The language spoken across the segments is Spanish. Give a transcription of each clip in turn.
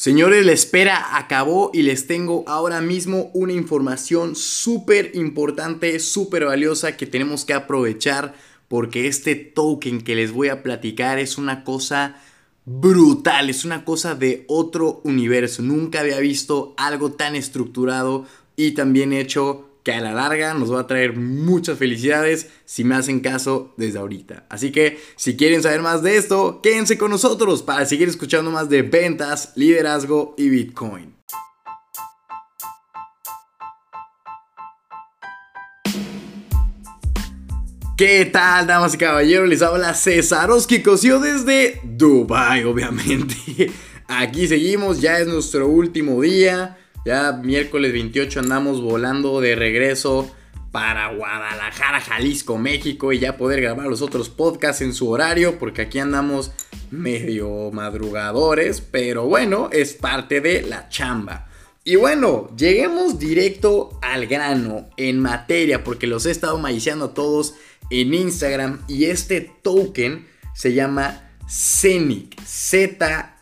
Señores, la espera acabó y les tengo ahora mismo una información súper importante, súper valiosa que tenemos que aprovechar porque este token que les voy a platicar es una cosa brutal, es una cosa de otro universo. Nunca había visto algo tan estructurado y también hecho a la larga nos va a traer muchas felicidades si me hacen caso desde ahorita. Así que si quieren saber más de esto, quédense con nosotros para seguir escuchando más de ventas, liderazgo y Bitcoin. ¿Qué tal, damas y caballeros? Les habla Cesaroski Cosio desde Dubai, obviamente. Aquí seguimos, ya es nuestro último día. Ya miércoles 28 andamos volando de regreso para Guadalajara, Jalisco, México y ya poder grabar los otros podcasts en su horario porque aquí andamos medio madrugadores, pero bueno, es parte de la chamba. Y bueno, lleguemos directo al grano, en materia, porque los he estado maiciando todos en Instagram y este token se llama Z-E-N-I-Q.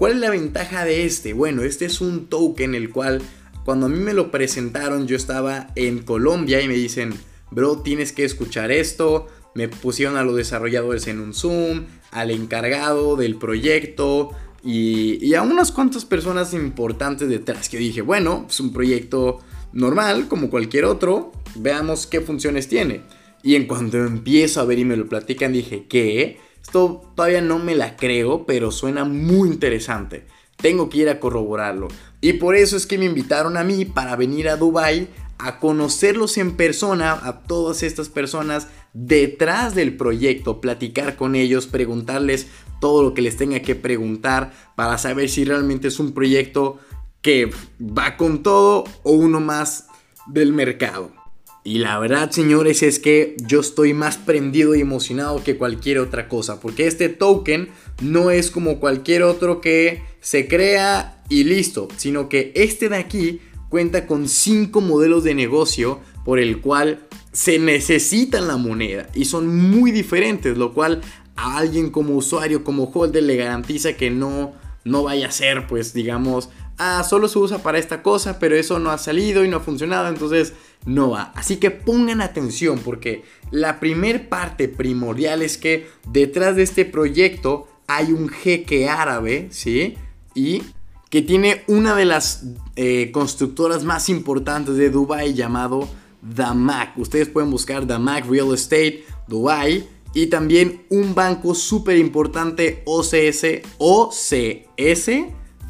¿Cuál es la ventaja de este? Bueno, este es un token el cual cuando a mí me lo presentaron yo estaba en Colombia y me dicen, bro, tienes que escuchar esto. Me pusieron a los desarrolladores en un Zoom, al encargado del proyecto y, a unas cuantas personas importantes detrás. Que dije, bueno, es un proyecto normal como cualquier otro, veamos qué funciones tiene. Y en cuanto empiezo a ver y me lo platican, dije, ¿qué? Esto todavía no me la creo, pero suena muy interesante. Tengo que ir a corroborarlo. Y por eso es que me invitaron a mí para venir a Dubai a conocerlos en persona, a todas estas personas detrás del proyecto, platicar con ellos, preguntarles todo lo que les tenga que preguntar para saber si realmente es un proyecto que va con todo o uno más del mercado. Y la verdad, señores, es que yo estoy más prendido y emocionado que cualquier otra cosa. Porque este token no es como cualquier otro que se crea y listo. Sino que este de aquí cuenta con cinco modelos de negocio por el cual se necesita la moneda. Y son muy diferentes. Lo cual a alguien como usuario, como holder, le garantiza que no, no vaya a ser, pues digamos, ah, solo se usa para esta cosa, pero eso no ha salido y no ha funcionado. Entonces no va. Así que pongan atención porque la primer parte primordial es que detrás de este proyecto hay un jeque árabe, ¿sí? Y que tiene una de las eh, constructoras más importantes de Dubai llamado Damac. Ustedes pueden buscar Damac Real Estate Dubai y también un banco súper importante OCS, OCS,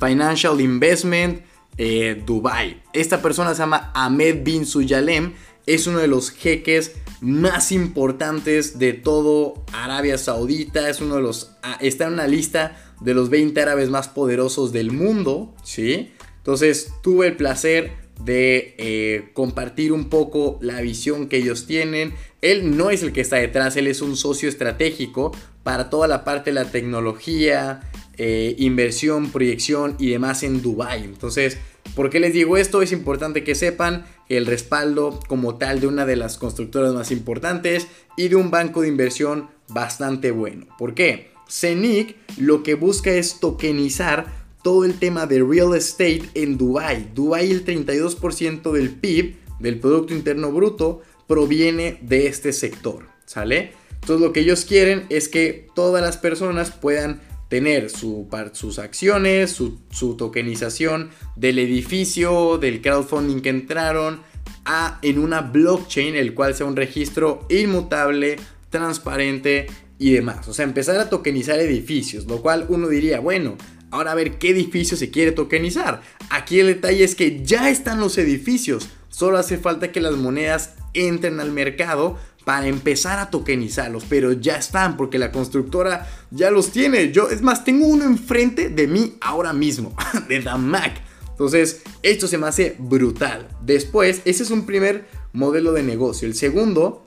Financial Investment eh, Dubai. Esta persona se llama Ahmed bin Suyalem, es uno de los jeques más importantes de todo Arabia Saudita, es uno de los ah, está en una lista de los 20 árabes más poderosos del mundo, ¿sí? Entonces, tuve el placer de eh, compartir un poco la visión que ellos tienen. Él no es el que está detrás, él es un socio estratégico para toda la parte de la tecnología, eh, inversión, proyección y demás en Dubai. Entonces, ¿por qué les digo esto? Es importante que sepan el respaldo como tal de una de las constructoras más importantes y de un banco de inversión bastante bueno. ¿Por qué? CENIC lo que busca es tokenizar todo el tema de real estate en Dubai. Dubai el 32% del PIB, del Producto Interno Bruto, proviene de este sector, ¿sale? Entonces lo que ellos quieren es que todas las personas puedan tener su, sus acciones, su, tokenización del edificio, del crowdfunding que entraron, a, en una blockchain, el cual sea un registro inmutable, transparente y demás. O sea, empezar a tokenizar edificios, lo cual uno diría, bueno, ahora a ver qué edificio se quiere tokenizar. Aquí el detalle es que ya están los edificios, solo hace falta que las monedas entren al mercado para empezar a tokenizarlos, pero ya están porque la constructora ya los tiene. Yo, es más, tengo uno enfrente de mí ahora mismo, de Mac. Entonces, esto se me hace brutal. Después, ese es un primer modelo de negocio. El segundo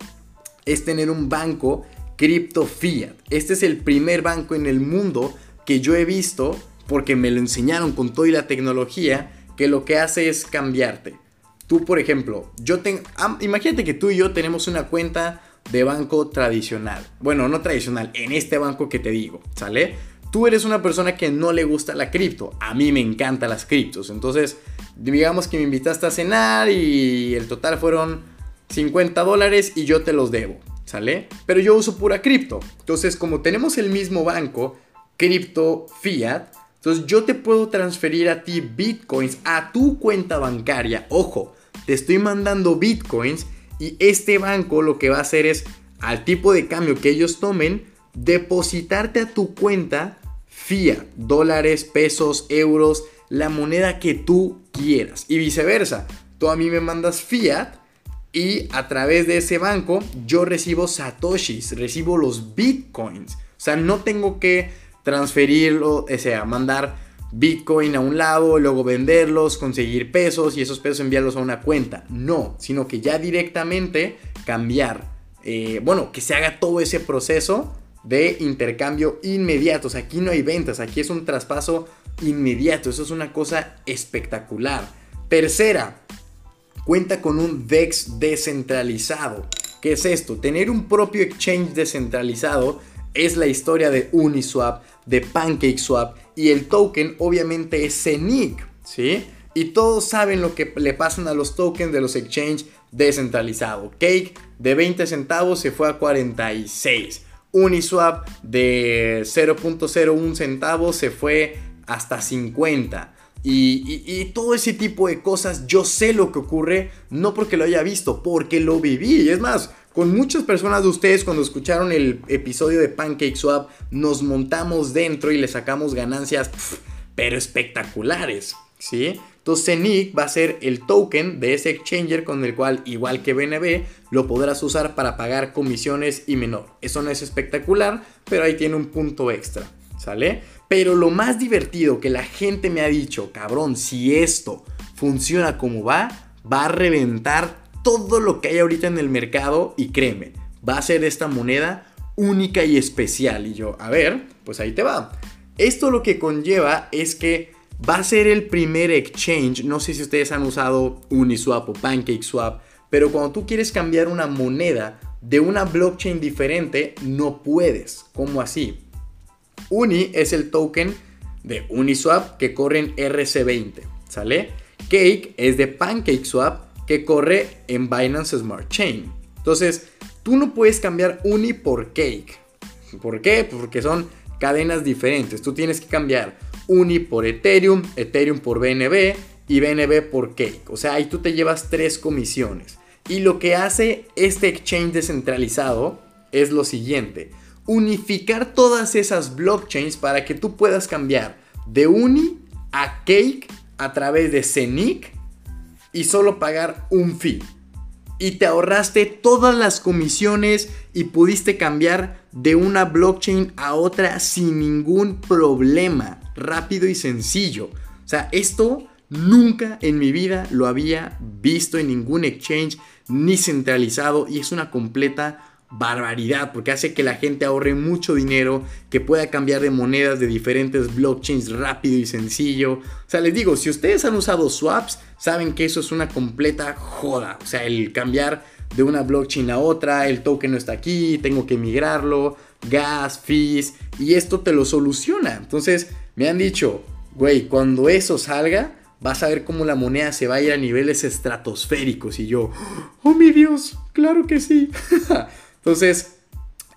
es tener un banco cripto fiat. Este es el primer banco en el mundo que yo he visto porque me lo enseñaron con toda la tecnología que lo que hace es cambiarte. Tú, por ejemplo, yo tengo, imagínate que tú y yo tenemos una cuenta de banco tradicional. Bueno, no tradicional, en este banco que te digo, ¿sale? tú eres una persona que no le gusta la cripto. A mí me encantan las criptos. Entonces, digamos que me invitaste a cenar y el total fueron 50 dólares y yo te los debo. ¿Sale? Pero yo uso pura cripto. Entonces, como tenemos el mismo banco, cripto fiat, entonces yo te puedo transferir a ti bitcoins a tu cuenta bancaria. Ojo, te estoy mandando bitcoins y este banco lo que va a hacer es al tipo de cambio que ellos tomen, depositarte a tu cuenta fiat, dólares, pesos, euros, la moneda que tú quieras. Y viceversa, tú a mí me mandas fiat y a través de ese banco yo recibo satoshis, recibo los bitcoins. O sea, no tengo que transferirlo, o sea, mandar bitcoin a un lado, luego venderlos, conseguir pesos y esos pesos enviarlos a una cuenta. No, sino que ya directamente cambiar, eh, bueno, que se haga todo ese proceso de intercambio inmediato. O sea, aquí no hay ventas, aquí es un traspaso inmediato. Eso es una cosa espectacular. Tercera, cuenta con un DEX descentralizado. ¿Qué es esto? Tener un propio exchange descentralizado es la historia de Uniswap, de PancakeSwap y el token obviamente es CENIC, ¿sí? Y todos saben lo que le pasan a los tokens de los exchange descentralizados. Cake de 20 centavos se fue a 46. Uniswap de 0.01 centavos se fue hasta 50. Y, todo ese tipo de cosas, yo sé lo que ocurre, no porque lo haya visto, porque lo viví. Y es más, con muchas personas de ustedes cuando escucharon el episodio de Pancake Swap, nos montamos dentro y le sacamos ganancias, pero espectaculares, ¿sí? Entonces CENIC va a ser el token de ese exchanger con el cual, igual que BNB, lo podrás usar para pagar comisiones y menor. Eso no es espectacular, pero ahí tiene un punto extra, ¿sale? Pero lo más divertido que la gente me ha dicho, cabrón, si esto funciona como va, va a reventar todo lo que hay ahorita en el mercado y créeme, va a ser esta moneda única y especial. Y yo, a ver, pues ahí te va. Esto lo que conlleva es que va a ser el primer exchange. No sé si ustedes han usado Uniswap o PancakeSwap, pero cuando tú quieres cambiar una moneda de una blockchain diferente, no puedes. ¿Cómo así? Uni es el token de Uniswap que corre en RC20, ¿sale? Cake es de PancakeSwap que corre en Binance Smart Chain. Entonces, tú no puedes cambiar Uni por Cake. ¿Por qué? Porque son cadenas diferentes. Tú tienes que cambiar Uni por Ethereum, Ethereum por BNB y BNB por Cake. O sea, ahí tú te llevas tres comisiones. Y lo que hace este exchange descentralizado es lo siguiente unificar todas esas blockchains para que tú puedas cambiar de Uni a Cake a través de CENIC y solo pagar un fee. Y te ahorraste todas las comisiones y pudiste cambiar de una blockchain a otra sin ningún problema. Rápido y sencillo. O sea, esto nunca en mi vida lo había visto en ningún exchange ni centralizado y es una completa barbaridad porque hace que la gente ahorre mucho dinero, que pueda cambiar de monedas de diferentes blockchains rápido y sencillo. O sea, les digo, si ustedes han usado swaps, saben que eso es una completa joda. O sea, el cambiar de una blockchain a otra, el token no está aquí, tengo que migrarlo, gas, fees, y esto te lo soluciona. Entonces, me han dicho, güey, cuando eso salga, vas a ver cómo la moneda se va a ir a niveles estratosféricos. Y yo, oh mi Dios, claro que sí. Entonces,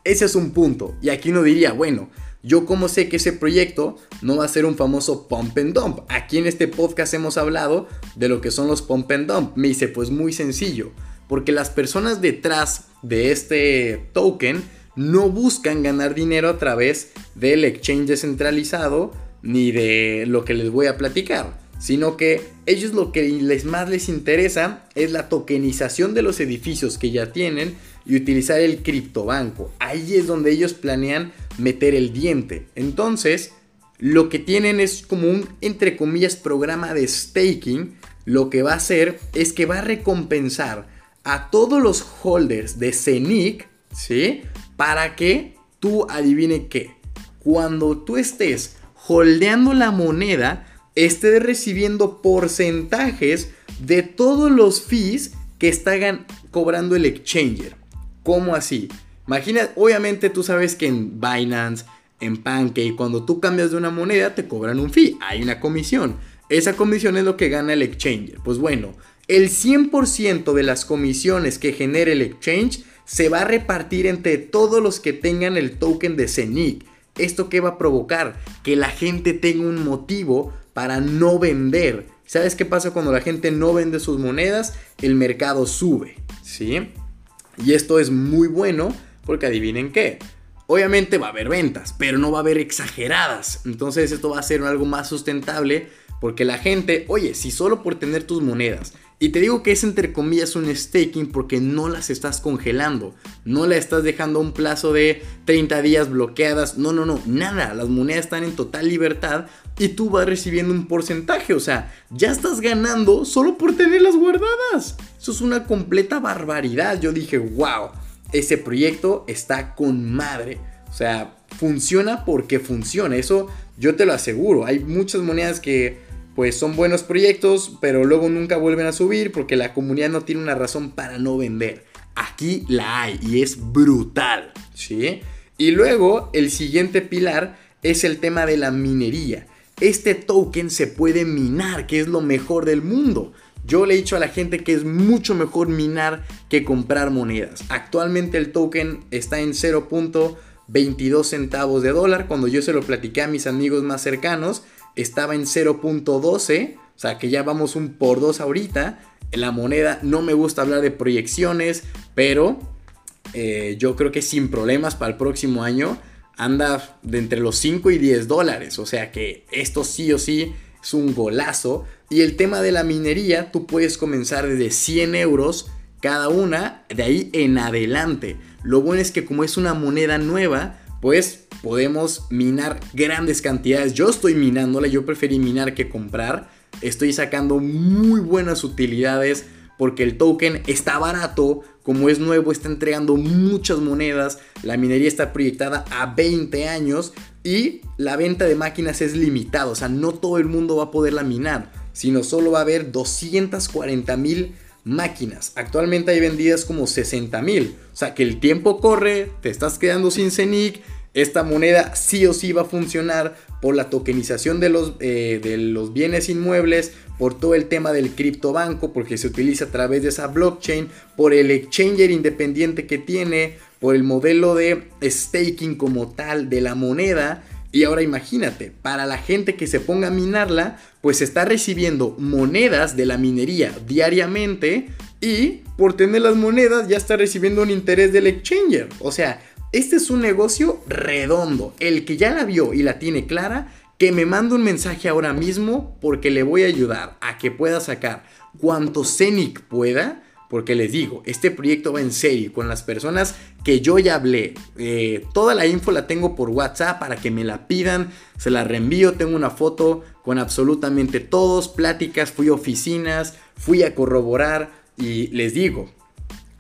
ese es un punto. Y aquí uno diría, bueno, yo como sé que ese proyecto no va a ser un famoso pump and dump. Aquí en este podcast hemos hablado de lo que son los pump and dump. Me dice, pues muy sencillo. Porque las personas detrás de este token no buscan ganar dinero a través del exchange descentralizado ni de lo que les voy a platicar sino que ellos lo que les más les interesa es la tokenización de los edificios que ya tienen y utilizar el criptobanco. Ahí es donde ellos planean meter el diente. Entonces, lo que tienen es como un, entre comillas, programa de staking. Lo que va a hacer es que va a recompensar a todos los holders de CENIC, ¿sí? Para que tú adivine qué. Cuando tú estés holdeando la moneda, esté recibiendo porcentajes de todos los fees que están cobrando el exchanger. ¿Cómo así? Imagina, obviamente tú sabes que en Binance, en Pancake, cuando tú cambias de una moneda te cobran un fee, hay una comisión. Esa comisión es lo que gana el exchanger. Pues bueno, el 100% de las comisiones que genere el exchange se va a repartir entre todos los que tengan el token de CENIC. ¿Esto qué va a provocar? Que la gente tenga un motivo para no vender. ¿Sabes qué pasa cuando la gente no vende sus monedas? El mercado sube, ¿sí? Y esto es muy bueno porque adivinen qué. Obviamente va a haber ventas, pero no va a haber exageradas. Entonces esto va a ser algo más sustentable porque la gente, oye, si solo por tener tus monedas, y te digo que es entre comillas un staking porque no las estás congelando, no la estás dejando a un plazo de 30 días bloqueadas, no, no, no, nada, las monedas están en total libertad y tú vas recibiendo un porcentaje, o sea, ya estás ganando solo por tenerlas guardadas. Eso es una completa barbaridad. Yo dije, wow, ese proyecto está con madre. O sea, funciona porque funciona, eso yo te lo aseguro. Hay muchas monedas que pues son buenos proyectos, pero luego nunca vuelven a subir porque la comunidad no tiene una razón para no vender. Aquí la hay y es brutal, ¿sí? Y luego el siguiente pilar es el tema de la minería. Este token se puede minar, que es lo mejor del mundo. Yo le he dicho a la gente que es mucho mejor minar que comprar monedas. Actualmente el token está en 0.22 centavos de dólar. Cuando yo se lo platiqué a mis amigos más cercanos, estaba en 0.12, o sea que ya vamos un por 2 ahorita. La moneda, no me gusta hablar de proyecciones, pero eh, yo creo que sin problemas para el próximo año anda de entre los 5 y 10 dólares. O sea que esto sí o sí es un golazo. Y el tema de la minería, tú puedes comenzar desde 100 euros cada una, de ahí en adelante. Lo bueno es que como es una moneda nueva, pues podemos minar grandes cantidades. Yo estoy minándola, yo preferí minar que comprar. Estoy sacando muy buenas utilidades porque el token está barato, como es nuevo, está entregando muchas monedas, la minería está proyectada a 20 años y la venta de máquinas es limitada, o sea, no todo el mundo va a poderla minar, sino solo va a haber 240 mil máquinas. Actualmente hay vendidas como 60 mil, o sea que el tiempo corre, te estás quedando sin CENIC, esta moneda sí o sí va a funcionar por la tokenización de los, eh, de los bienes inmuebles, por todo el tema del criptobanco, porque se utiliza a través de esa blockchain, por el exchanger independiente que tiene, por el modelo de staking como tal de la moneda. Y ahora imagínate, para la gente que se ponga a minarla, pues está recibiendo monedas de la minería diariamente y por tener las monedas ya está recibiendo un interés del exchanger. O sea, este es un negocio redondo. El que ya la vio y la tiene clara, que me mande un mensaje ahora mismo porque le voy a ayudar a que pueda sacar cuanto CENIC pueda. Porque les digo, este proyecto va en serio con las personas que yo ya hablé. Eh, toda la info la tengo por WhatsApp para que me la pidan. Se la reenvío. Tengo una foto con absolutamente todos. Pláticas, fui a oficinas, fui a corroborar. Y les digo,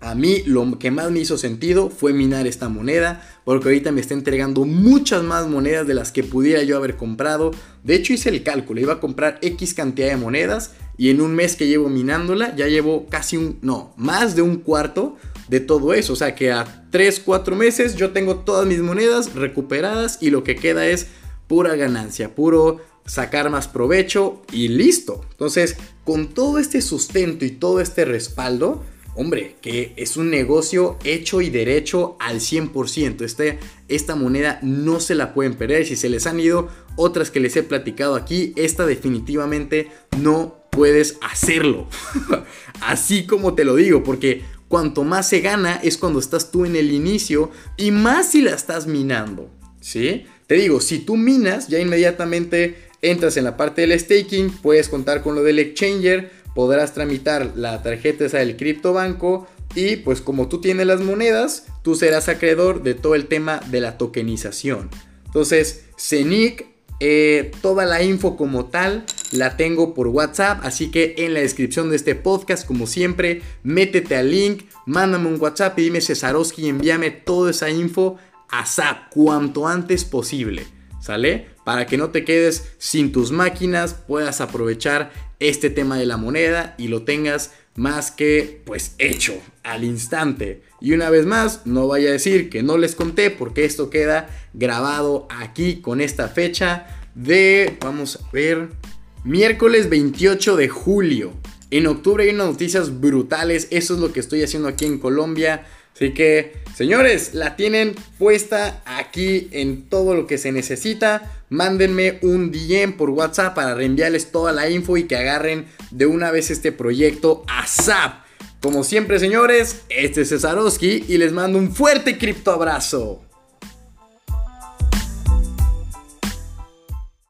a mí lo que más me hizo sentido fue minar esta moneda, porque ahorita me está entregando muchas más monedas de las que pudiera yo haber comprado. De hecho hice el cálculo, iba a comprar X cantidad de monedas y en un mes que llevo minándola ya llevo casi un, no, más de un cuarto de todo eso. O sea que a 3, 4 meses yo tengo todas mis monedas recuperadas y lo que queda es pura ganancia, puro sacar más provecho y listo. Entonces, con todo este sustento y todo este respaldo, hombre, que es un negocio hecho y derecho al 100%. Este, esta moneda no se la pueden perder. Si se les han ido otras que les he platicado aquí, esta definitivamente no puedes hacerlo. Así como te lo digo, porque cuanto más se gana es cuando estás tú en el inicio y más si la estás minando. ¿Sí? Te digo, si tú minas, ya inmediatamente entras en la parte del staking, puedes contar con lo del exchanger, podrás tramitar la tarjeta esa del criptobanco y pues como tú tienes las monedas, tú serás acreedor de todo el tema de la tokenización. Entonces, CENIC, eh, toda la info como tal la tengo por WhatsApp, así que en la descripción de este podcast, como siempre, métete al link, mándame un WhatsApp y dime Cesarowski envíame toda esa info a SAP cuanto antes posible, ¿sale? Para que no te quedes sin tus máquinas, puedas aprovechar este tema de la moneda y lo tengas más que pues hecho al instante. Y una vez más, no vaya a decir que no les conté porque esto queda grabado aquí con esta fecha de, vamos a ver, miércoles 28 de julio. En octubre hay unas noticias brutales, eso es lo que estoy haciendo aquí en Colombia. Así que, señores, la tienen puesta aquí en todo lo que se necesita. Mándenme un DM por WhatsApp para reenviarles toda la info y que agarren de una vez este proyecto a SAP. Como siempre, señores, este es Cesarowski y les mando un fuerte cripto abrazo.